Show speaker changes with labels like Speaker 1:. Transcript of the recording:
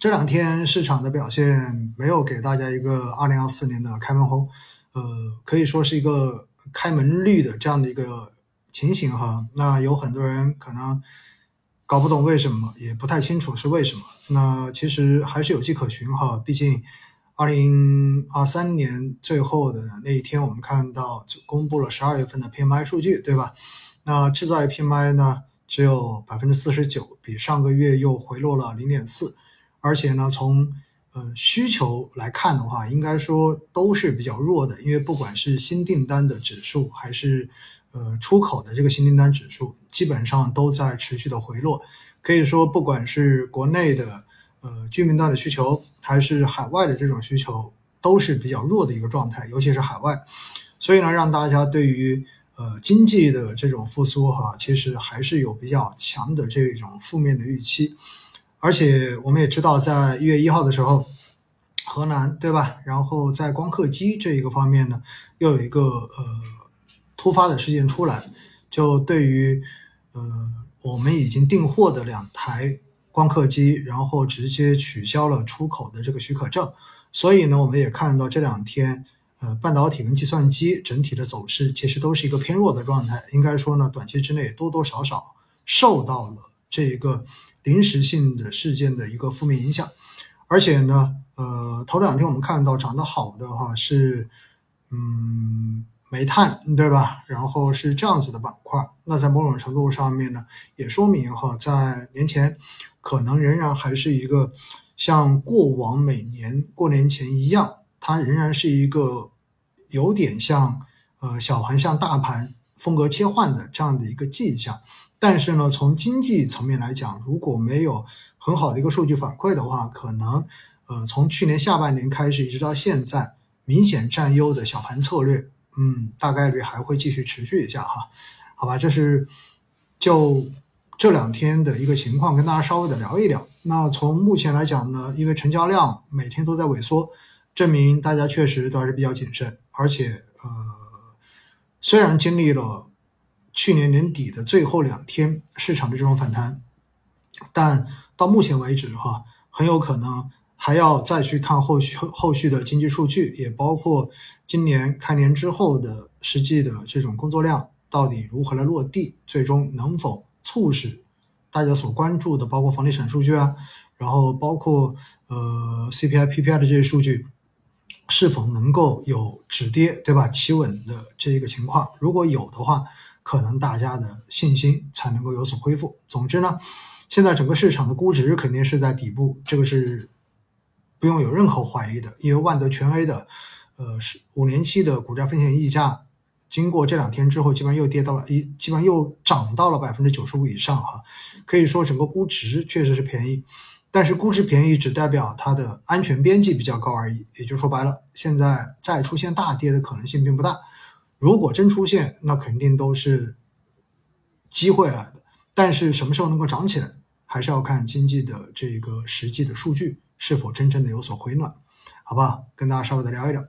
Speaker 1: 这两天市场的表现没有给大家一个二零二四年的开门红，呃，可以说是一个开门绿的这样的一个情形哈。那有很多人可能搞不懂为什么，也不太清楚是为什么。那其实还是有迹可循哈，毕竟二零二三年最后的那一天，我们看到就公布了十二月份的 PMI 数据，对吧？那制造业 PMI 呢？只有百分之四十九，比上个月又回落了零点四，而且呢，从呃需求来看的话，应该说都是比较弱的，因为不管是新订单的指数，还是呃出口的这个新订单指数，基本上都在持续的回落。可以说，不管是国内的呃居民端的需求，还是海外的这种需求，都是比较弱的一个状态，尤其是海外。所以呢，让大家对于呃，经济的这种复苏哈，其实还是有比较强的这种负面的预期，而且我们也知道，在一月一号的时候，河南对吧？然后在光刻机这一个方面呢，又有一个呃突发的事件出来，就对于呃我们已经订货的两台光刻机，然后直接取消了出口的这个许可证，所以呢，我们也看到这两天。呃，半导体跟计算机整体的走势其实都是一个偏弱的状态，应该说呢，短期之内多多少少受到了这一个临时性的事件的一个负面影响，而且呢，呃，头两天我们看到涨得好的话是，嗯，煤炭对吧？然后是这样子的板块，那在某种程度上面呢，也说明哈，在年前可能仍然还是一个像过往每年过年前一样。它仍然是一个有点像呃小盘向大盘风格切换的这样的一个迹象，但是呢，从经济层面来讲，如果没有很好的一个数据反馈的话，可能呃从去年下半年开始一直到现在，明显占优的小盘策略，嗯，大概率还会继续持续一下哈，好吧，这是就这两天的一个情况，跟大家稍微的聊一聊。那从目前来讲呢，因为成交量每天都在萎缩。证明大家确实都还是比较谨慎，而且呃，虽然经历了去年年底的最后两天市场的这种反弹，但到目前为止哈，很有可能还要再去看后续后续的经济数据，也包括今年开年之后的实际的这种工作量到底如何来落地，最终能否促使大家所关注的，包括房地产数据啊，然后包括呃 CPI、PPI 的这些数据。是否能够有止跌，对吧？企稳的这一个情况，如果有的话，可能大家的信心才能够有所恢复。总之呢，现在整个市场的估值肯定是在底部，这个是不用有任何怀疑的。因为万德全 A 的，呃，是五年期的股债风险溢价，经过这两天之后，基本上又跌到了一，基本上又涨到了百分之九十五以上，哈，可以说整个估值确实是便宜。但是估值便宜只代表它的安全边际比较高而已，也就说白了，现在再出现大跌的可能性并不大。如果真出现，那肯定都是机会来的。但是什么时候能够涨起来，还是要看经济的这个实际的数据是否真正的有所回暖，好吧？跟大家稍微的聊一聊。